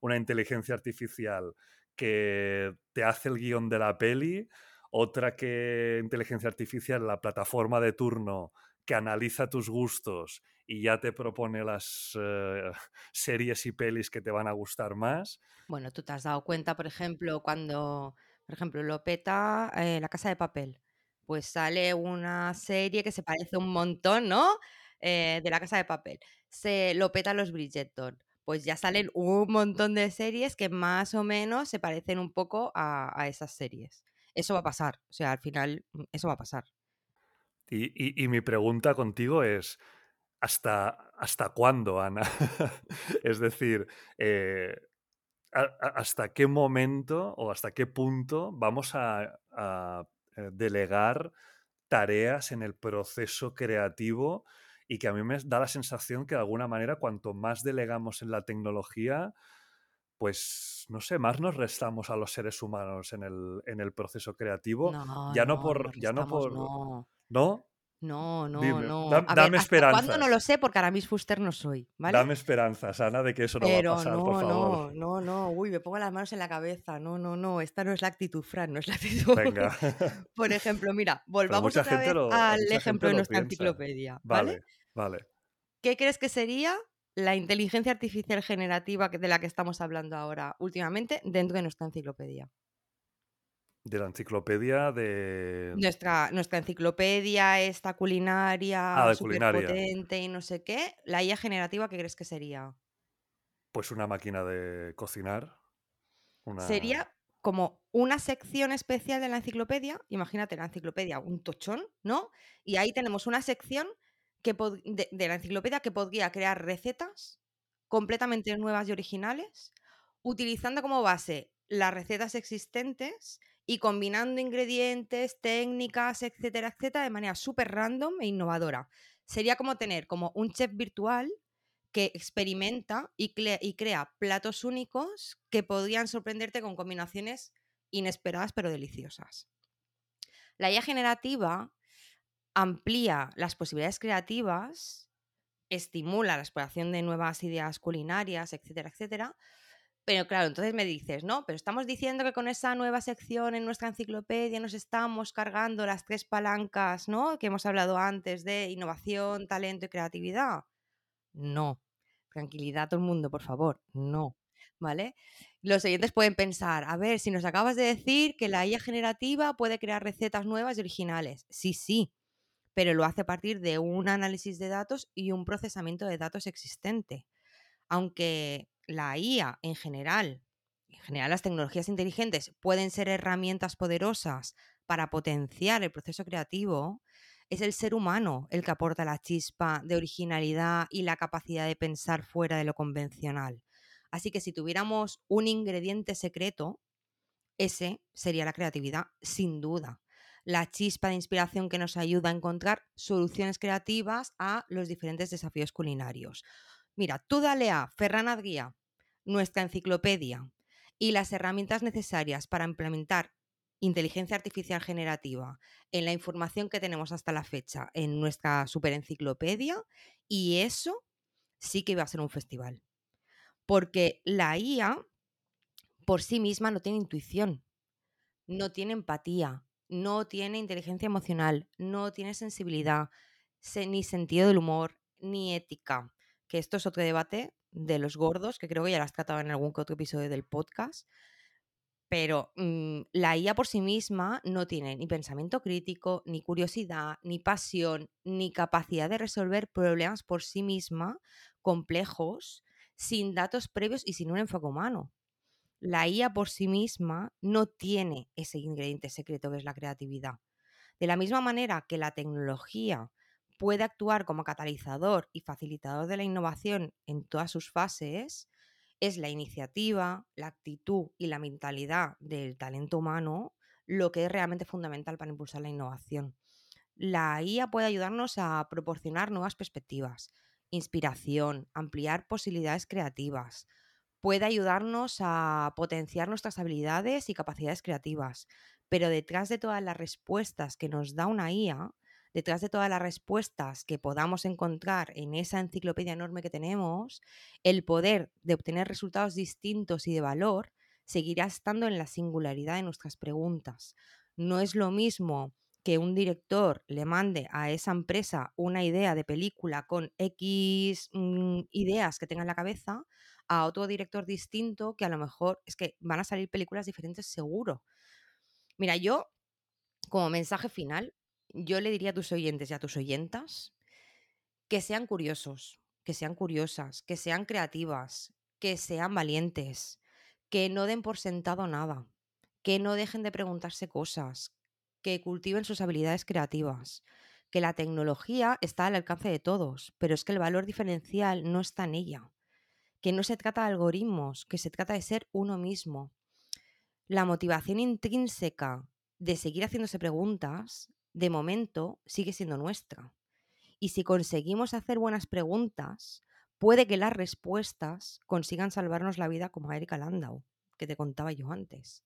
una inteligencia artificial que te hace el guion de la peli, otra que inteligencia artificial, la plataforma de turno que analiza tus gustos y ya te propone las eh, series y pelis que te van a gustar más. Bueno, tú te has dado cuenta, por ejemplo, cuando, por ejemplo, lo peta eh, La Casa de Papel, pues sale una serie que se parece un montón, ¿no? Eh, de La Casa de Papel. Se lo peta los Bridgerton pues ya salen un montón de series que más o menos se parecen un poco a, esas series. Eso va a pasar, o sea, al final mm, eso va a pasar. Y, mi pregunta contigo es, ¿hasta, hasta cuándo, Ana? es decir, eh, ¿hasta qué momento o hasta qué punto vamos a, eh, delegar tareas en el proceso creativo y que a mí me da la sensación que de alguna manera cuanto más delegamos en la tecnología, pues no sé, más nos restamos a los seres humanos en el, en el proceso creativo. No, ya no, por. ya no por. No. ¿No? No, no, no. dame esperanza. ¿Cuándo no lo sé? Porque Aramis Fuster no soy, ¿vale? Dame esperanzas, Ana, de que eso no va a pasar, no, por favor. No, no, no. Uy, me pongo las manos en la cabeza. No, no, no. Esta no es la actitud, Fran, no es la actitud. Venga. por ejemplo, mira, volvamos otra vez al ejemplo de nuestra enciclopedia. ¿vale? Vale. ¿Qué crees que sería la inteligencia artificial generativa de la que estamos hablando ahora últimamente dentro de nuestra enciclopedia? De la enciclopedia de. Nuestra, nuestra enciclopedia, esta culinaria, ah, potente y no sé qué. La IA generativa, ¿qué crees que sería? Pues una máquina de cocinar. Sería como una sección especial de la enciclopedia. Imagínate la enciclopedia, un tochón, ¿no? Y ahí tenemos una sección que de, la enciclopedia que podría crear recetas completamente nuevas y originales, utilizando como base las recetas existentes y combinando ingredientes, técnicas, etcétera, etcétera, de manera súper random e innovadora. Sería como tener como un chef virtual que experimenta y, crea platos únicos que podrían sorprenderte con combinaciones inesperadas pero deliciosas. La IA generativa amplía las posibilidades creativas, estimula la exploración de nuevas ideas culinarias, etcétera, etcétera. Pero claro, entonces me dices, no, pero estamos diciendo que con esa nueva sección en nuestra enciclopedia nos estamos cargando las tres palancas, ¿no? Que hemos hablado antes de innovación, talento y creatividad. No. Tranquilidad todo el mundo, por favor. No. ¿Vale? Los siguientes pueden pensar, a ver, si nos acabas de decir que la IA generativa puede crear recetas nuevas y originales. Sí, sí, pero lo hace a partir de un análisis de datos y un procesamiento de datos existente. Aunque la IA en general, en general las tecnologías inteligentes pueden ser herramientas poderosas para potenciar el proceso creativo, es el ser humano el que aporta la chispa de originalidad y la capacidad de pensar fuera de lo convencional. Así que si tuviéramos un ingrediente secreto, ese sería la creatividad, sin duda. la chispa de inspiración que nos ayuda a encontrar soluciones creativas a los diferentes desafíos culinarios. Mira, tú dale a Ferran Adguía, nuestra enciclopedia, y las herramientas necesarias para implementar inteligencia artificial generativa en la información que tenemos hasta la fecha en nuestra superenciclopedia y eso sí que iba a ser un festival. Porque la IA por sí misma no tiene intuición, no tiene empatía, no tiene inteligencia emocional, no tiene sensibilidad, ni sentido del humor, ni ética. Que esto es otro debate de los gordos, que creo que ya lo has tratado en algún otro episodio del podcast. Pero mm, la IA por sí misma no tiene ni pensamiento crítico, ni curiosidad, ni pasión, ni capacidad de resolver problemas por sí misma complejos, sin datos previos y sin un enfoque humano. La IA por sí misma no tiene ese ingrediente secreto que es la creatividad. De la misma manera que la tecnología puede actuar como catalizador y facilitador de la innovación en todas sus fases, es la iniciativa, la actitud y la mentalidad del talento humano lo que es realmente fundamental para impulsar la innovación. La IA puede ayudarnos a proporcionar nuevas perspectivas, inspiración, ampliar posibilidades creativas, puede ayudarnos a potenciar nuestras habilidades y capacidades creativas, pero detrás de todas las respuestas que nos da una IA, detrás de todas las respuestas que podamos encontrar en esa enciclopedia enorme que tenemos, el poder de obtener resultados distintos y de valor seguirá estando en la singularidad de nuestras preguntas. No es lo mismo que un director le mande a esa empresa una idea de película con X mm, ideas que tenga en la cabeza a otro director distinto que a lo mejor es que van a salir películas diferentes seguro. Mira, yo como mensaje final yo le diría a tus oyentes y a tus oyentas que sean curiosos, que sean curiosas, que sean creativas, que sean valientes, que no den por sentado nada, que no dejen de preguntarse cosas, que cultiven sus habilidades creativas, que la tecnología está al alcance de todos, pero es que el valor diferencial no está en ella, que no se trata de algoritmos, que se trata de ser uno mismo. La motivación intrínseca de seguir haciéndose preguntas de momento sigue siendo nuestra. Y si conseguimos hacer buenas preguntas, puede que las respuestas consigan salvarnos la vida como a Erika Landau, que te contaba yo antes.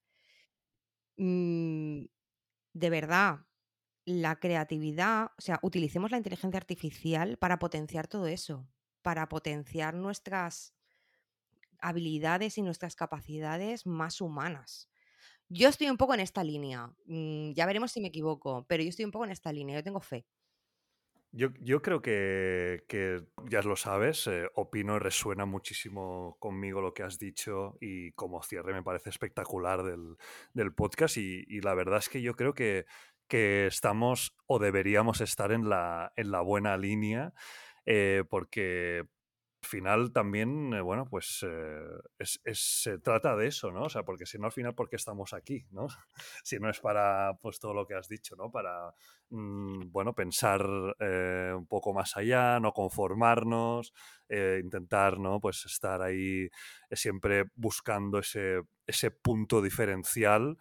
Mm, de verdad, la creatividad, o sea, utilicemos la inteligencia artificial para potenciar todo eso, para potenciar nuestras habilidades y nuestras capacidades más humanas. Yo estoy un poco en esta línea. Mm, ya veremos si me equivoco, pero yo estoy un poco en esta línea. Yo tengo fe. Yo, yo creo que, que, ya lo sabes, eh, opino y resuena muchísimo conmigo lo que has dicho y como cierre me parece espectacular del, del podcast y, la verdad es que yo creo que, que estamos o deberíamos estar en la, en la buena línea eh, porque final también, eh, bueno, pues eh, es, se trata de eso, ¿no? O sea, porque si no, al final, ¿por qué estamos aquí, ¿no? si no es para, pues, todo lo que has dicho, ¿no? Para, mm, bueno, pensar eh, un poco más allá, no conformarnos, intentar, ¿no? Pues estar ahí siempre buscando ese, ese punto diferencial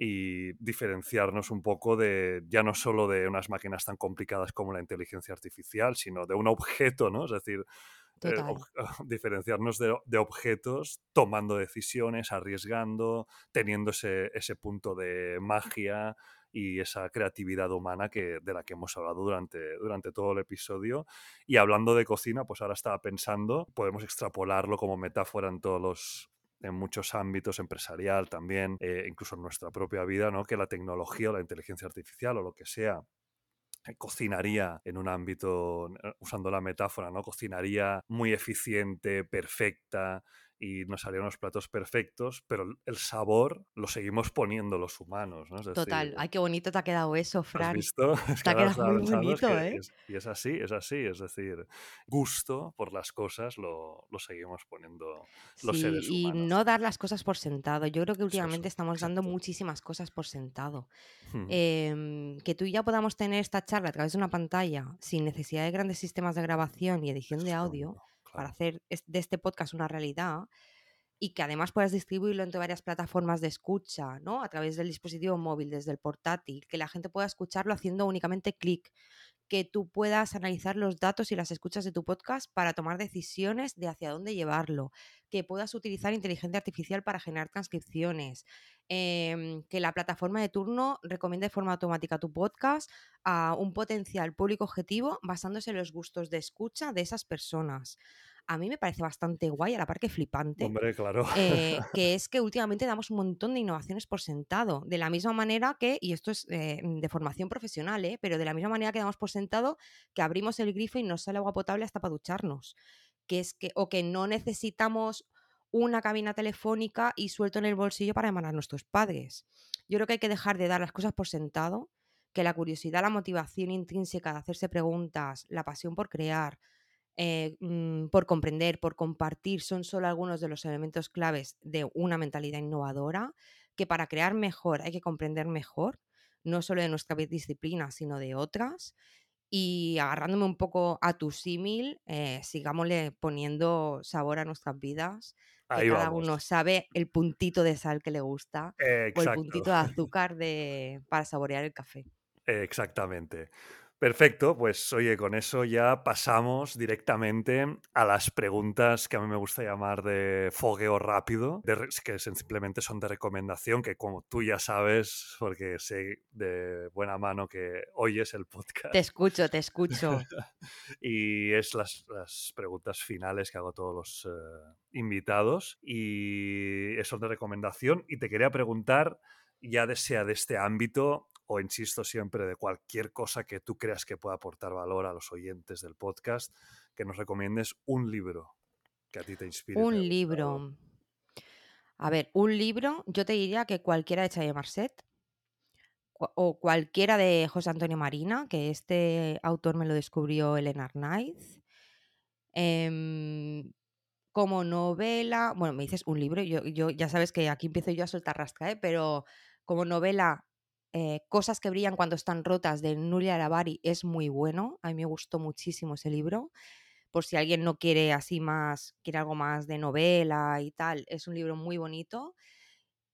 y diferenciarnos un poco de ya no solo de unas máquinas tan complicadas como la inteligencia artificial, sino de un objeto, ¿no? Es decir, eh, diferenciarnos de, objetos tomando decisiones, arriesgando, teniendo ese, punto de magia y esa creatividad humana que, de la que hemos hablado durante, durante todo el episodio. Y hablando de cocina, pues ahora estaba pensando, podemos extrapolarlo como metáfora en todos los en muchos ámbitos empresarial también, eh, incluso en nuestra propia vida, ¿no? que la tecnología o la inteligencia artificial o lo que sea cocinaría en un ámbito, eh, usando la metáfora, ¿no? Cocinaría muy eficiente, perfecta y nos haría unos platos perfectos, pero el sabor lo seguimos poniendo los humanos, ¿no? Total, ay, qué bonito te ha quedado eso, Fran. ¿Has visto? te ha quedado muy bonito, ¿eh? y es así, es así, es decir, gusto por las cosas lo, lo seguimos poniendo los seres humanos. Y no dar las cosas por sentado. Yo creo que últimamente estamos dando muchísimas cosas por sentado. Em, que tú y ya podamos tener esta charla a través de una pantalla sin necesidad de grandes sistemas de grabación y edición de audio para hacer de este podcast una realidad, y que además puedas distribuirlo entre varias plataformas de escucha, ¿no? A través del dispositivo móvil, desde el portátil, que la gente pueda escucharlo haciendo únicamente clic, que tú puedas analizar los datos y las escuchas de tu podcast para tomar decisiones de hacia dónde llevarlo, que puedas utilizar inteligencia artificial para generar transcripciones, em, que la plataforma de turno recomiende de forma automática tu podcast a un potencial público objetivo basándose en los gustos de escucha de esas personas a mí me parece bastante guay, a la par que flipante. Hombre, claro. Eh, que es que últimamente damos un montón de innovaciones por sentado. De la misma manera que, y esto es eh, de formación profesional, ¿eh? pero de la misma manera que damos por sentado que abrimos el grifo y nos sale agua potable hasta para ducharnos. Que es que, o que no necesitamos una cabina telefónica y suelto en el bolsillo para llamar a nuestros padres. Yo creo que hay que dejar de dar las cosas por sentado, que la curiosidad, la motivación intrínseca de hacerse preguntas, la pasión por crear, eh, mm, por comprender, por compartir, son solo algunos de los elementos claves de una mentalidad innovadora, que para crear mejor hay que comprender mejor, no solo de nuestra disciplina, sino de otras. Y agarrándome un poco a tu símil, eh, sigámosle poniendo sabor a nuestras vidas, que cada uno sabe el puntito de sal que le gusta o el puntito de azúcar de, para saborear el café. Exactamente. Perfecto, pues oye, con eso ya pasamos directamente a las preguntas que a mí me gusta llamar de fogueo rápido, que simplemente son de recomendación, que como tú ya sabes, porque sé de buena mano que oyes el podcast. Te escucho, te escucho. y es las, preguntas finales que hago a todos los eh, invitados y son de recomendación. Y te quería preguntar, ya sea de este ámbito, o insisto siempre de cualquier cosa que tú creas que pueda aportar valor a los oyentes del podcast, que nos recomiendes un libro que a ti te inspire. Un libro. A ver, un libro, yo te diría que cualquiera de Chaye Marcet o cualquiera de José Antonio Marina, que este autor me lo descubrió Elena Arnaiz. Em, como novela, bueno, me dices un libro, yo, yo ya sabes que aquí empiezo yo a soltar rasca, ¿eh? pero como novela eh, Cosas que brillan cuando están rotas de Nuria Lavari es muy bueno. A mí me gustó muchísimo ese libro. Por si alguien no quiere así más, quiere algo más de novela y tal, es un libro muy bonito.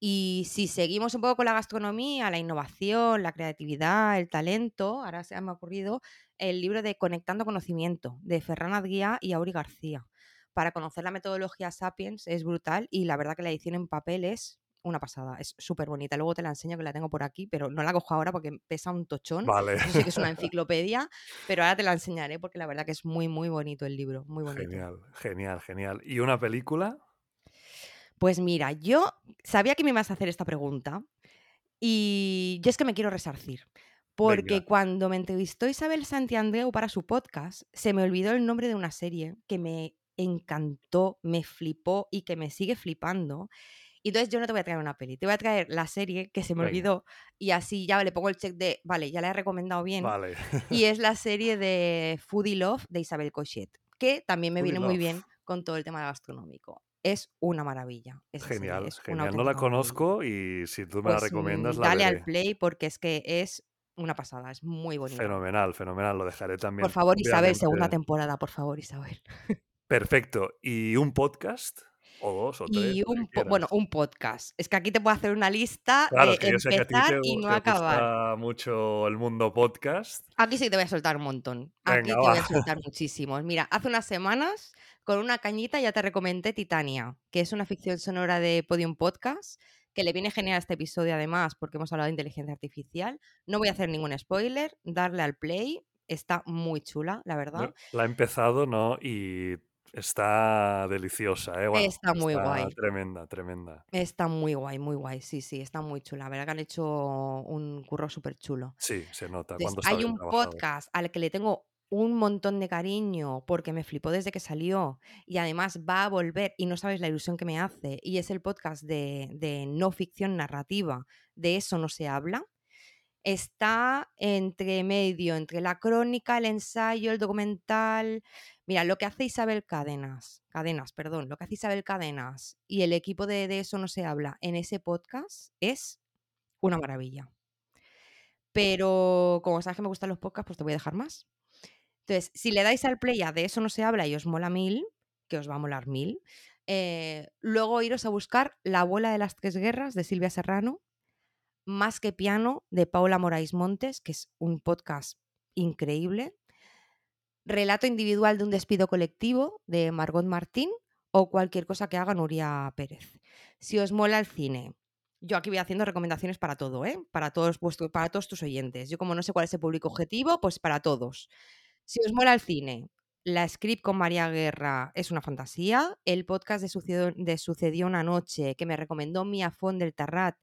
Y si seguimos un poco con la gastronomía, la innovación, la creatividad, el talento, ahora se me ha ocurrido el libro de Conectando Conocimiento de Ferran Adguía y Auri García. Para conocer la metodología Sapiens es brutal y la verdad que la edición en papel es una pasada, es súper bonita. Luego te la enseño que la tengo por aquí, pero no la cojo ahora porque pesa un tochón. Vale. Yo sé que es una enciclopedia, pero ahora te la enseñaré porque la verdad que es muy, muy bonito el libro, muy bonito. Genial, genial, genial. ¿Y una película? Pues mira, yo sabía que me ibas a hacer esta pregunta y yo es que me quiero resarcir. Porque cuando me entrevistó Isabel Santiandreu para su podcast, se me olvidó el nombre de una serie que me encantó, me flipó y que me sigue flipando. Y entonces yo no te voy a traer una peli, te voy a traer la serie que se me olvidó y así ya le pongo el check de, vale, ya la he recomendado bien. Vale. y es la serie de Foodie Love de Isabel Cochet, que también me viene muy bien con todo el tema gastronómico. Es una maravilla. Genial, genial. No la conozco y si tú me la pues, recomiendas, la Dale al play porque es que es una pasada, es muy bonito. Fenomenal, fenomenal, lo dejaré también. Por favor, Isabel, segunda temporada, por favor, Isabel. Perfecto. ¿Y un podcast? O dos o tres. Y un, bueno, un podcast. Es que aquí te puedo hacer una lista de empezar y no acabar. Gusta mucho el mundo podcast. Aquí sí te voy a soltar un montón. Aquí te voy a soltar muchísimos. Mira, hace unas semanas, con una cañita, ya te recomendé Titania, que es una ficción sonora de Podium Podcast, que le viene genial a este episodio además, porque hemos hablado de inteligencia artificial. No voy a hacer ningún spoiler, darle al play. Está muy chula, la verdad. La he empezado, ¿no? Y Está deliciosa, ¿eh? está muy guay. Tremenda, tremenda. Está muy guay, muy guay. Sí, sí, está muy chula. La verdad que han hecho un curro súper chulo. Sí, se nota. hay un podcast al que le tengo un montón de cariño porque me flipó desde que salió y además va a volver y no sabes la ilusión que me hace. Y es el podcast de, de no ficción narrativa. De eso no se habla está entre medio, entre la crónica, el ensayo, el documental. Mira, lo que hace Isabel Cadenas, Cadenas, perdón, lo que hace Isabel Cadenas y el equipo de, de eso no se habla en ese podcast es una maravilla. Pero como sabes que me gustan los podcasts, pues te voy a dejar más. Entonces, si le dais al play a de eso no se habla y os mola mil, que os va a molar mil, Eh, luego iros a buscar La abuela de las tres guerras de Silvia Serrano, Más que piano de Paula Moraes Montes, que es un podcast increíble. Relato individual de un despido colectivo de Margot Martín o cualquier cosa que haga Nuria Pérez. Si os mola el cine, yo aquí voy haciendo recomendaciones para todo, ¿eh? Para todos, vuestros, para todos tus oyentes. Yo como no sé cuál es el público objetivo, pues para todos. Si os mola el cine, la script con María Guerra es una fantasía. El podcast de Sucedió, una noche que me recomendó Mia Font del Tarrat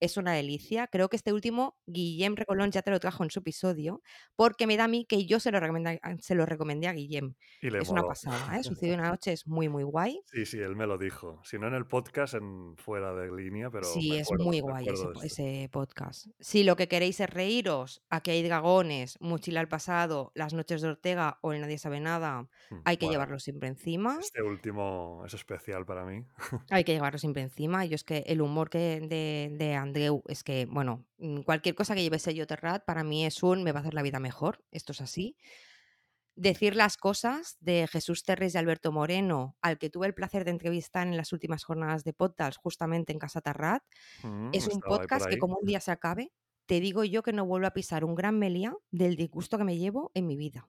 es una delicia. Creo que este último, Guillem Recolón ya te lo trajo en su episodio, porque me da a mí que yo se lo recomendé, se lo recomendé a Guillem. Y le Es una pasada, ¿eh? Sucedió una noche es muy, muy guay. Sí, sí, él me lo dijo. Si no en el podcast, en fuera de línea, pero Sí, es acuerdo, muy guay ese, podcast. Si lo que queréis es reíros, aquí hay dragones, Mochila al pasado, Las noches de Ortega o El Nadie sabe nada, Hmm, hay que bueno, llevarlo siempre encima. Este último es especial para mí. Hay que llevarlo siempre encima. Yo es que el humor que de, de Andreu es que, bueno, mm, cualquier cosa que lleve sello Terrat para mí es un me va a hacer la vida mejor. Esto es así. Decir las cosas de Jesús Terres y Alberto Moreno, al que tuve el placer de entrevistar en las últimas jornadas de podcast, justamente en Casa Terrat, Mm, es un podcast que como un día se acabe, te digo yo que no vuelvo a pisar un gran Melia del disgusto que me llevo en mi vida.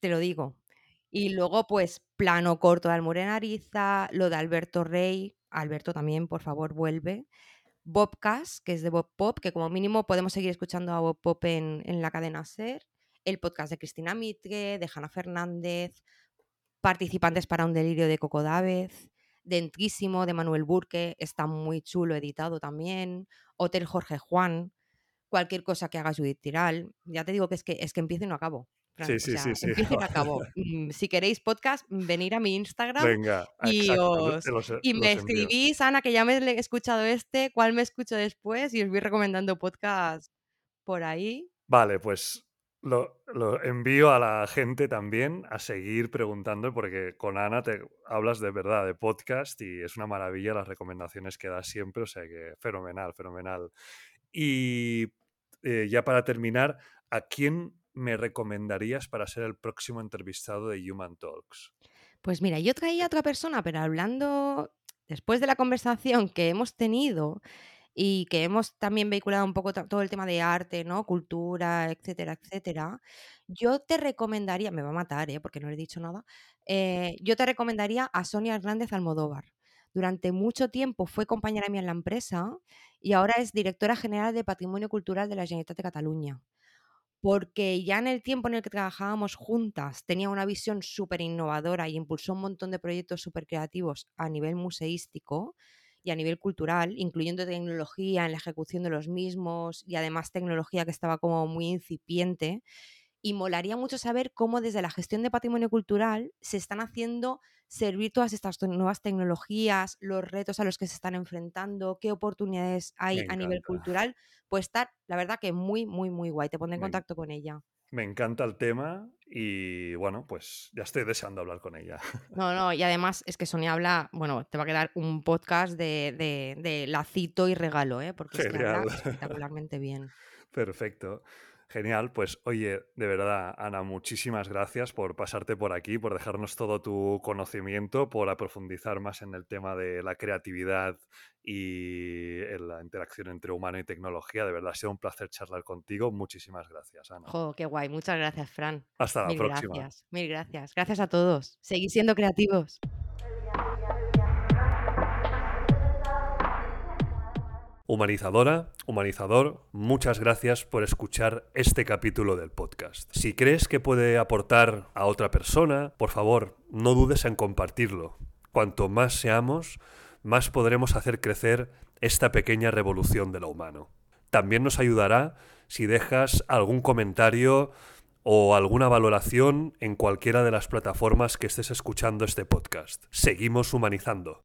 Te lo digo. Y luego, pues, plano corto de Almudena Ariza, lo de Alberto Rey. Alberto también, por favor, vuelve. Bobcast, que es de Bob Pop, que como mínimo podemos seguir escuchando a Bob Pop en, en la cadena Ser. El podcast de Cristina Mitre, de Hanna Fernández. Participantes para un delirio de Coco Dávez. Dentrísimo, de Manuel Burque. Está muy chulo editado también. Hotel Jorge Juan. Cualquier cosa que haga Judith Tiral. Ya te digo que es que, es que empiezo y no acabo. Sí, o sí, sea, sí, sí. y acabo. Mm, Si queréis podcast, venir a mi Instagram Venga, y, os, los- y los me escribís, Ana, que ya me he escuchado este, cuál me escucho después y os voy recomendando podcast por ahí. Vale, pues lo, lo envío a la gente también a seguir preguntando, porque con Ana te hablas de verdad de podcast y es una maravilla las recomendaciones que das siempre, o sea que fenomenal, fenomenal. Y eh, ya para terminar, ¿a quién me recomendarías para ser el próximo entrevistado de Human Talks? Pues mira, yo traía a otra persona, pero hablando después de la conversación que hemos tenido y que hemos también vehiculado un poco todo el tema de arte, ¿no? Cultura, etcétera, etcétera. Yo te recomendaría, me va a matar, ¿eh? Porque no le he dicho nada. eh, yo te recomendaría a Sonia Hernández Almodóvar. Durante mucho tiempo fue compañera mía en la empresa y ahora es directora general de Patrimonio Cultural de la Generalitat de Cataluña porque ya en el tiempo en el que trabajábamos juntas tenía una visión súper innovadora y impulsó un montón de proyectos súper creativos a nivel museístico y a nivel cultural, incluyendo tecnología en la ejecución de los mismos y además tecnología que estaba como muy incipiente. Y molaría mucho saber cómo desde la gestión de patrimonio cultural se están haciendo servir todas estas nuevas tecnologías, los retos a los que se están enfrentando, qué oportunidades hay a nivel cultural, pues estar, la verdad que muy, muy, muy guay. Te pondré en contacto con ella. Me encanta el tema y bueno, pues ya estoy deseando hablar con ella. No, no, y además es que Sonia habla, bueno, te va a quedar un podcast de, de, de lacito y regalo, ¿eh? porque es que habla espectacularmente bien. Perfecto. Genial, pues oye, de verdad, Ana, muchísimas gracias por pasarte por aquí, por dejarnos todo tu conocimiento, por aprofundizar más en el tema de la creatividad y en la interacción entre humano y tecnología. De verdad, ha sido un placer charlar contigo. Muchísimas gracias, Ana. Jo, qué guay. Muchas gracias, Fran. Hasta la Mil próxima. gracias. Mil gracias. Gracias a todos. Seguid siendo creativos. Humanizadora, humanizador, muchas gracias por escuchar este capítulo del podcast. Si crees que puede aportar a otra persona, por favor, no dudes en compartirlo. Cuanto más seamos, más podremos hacer crecer esta pequeña revolución de lo humano. También nos ayudará si dejas algún comentario o alguna valoración en cualquiera de las plataformas que estés escuchando este podcast. Seguimos humanizando.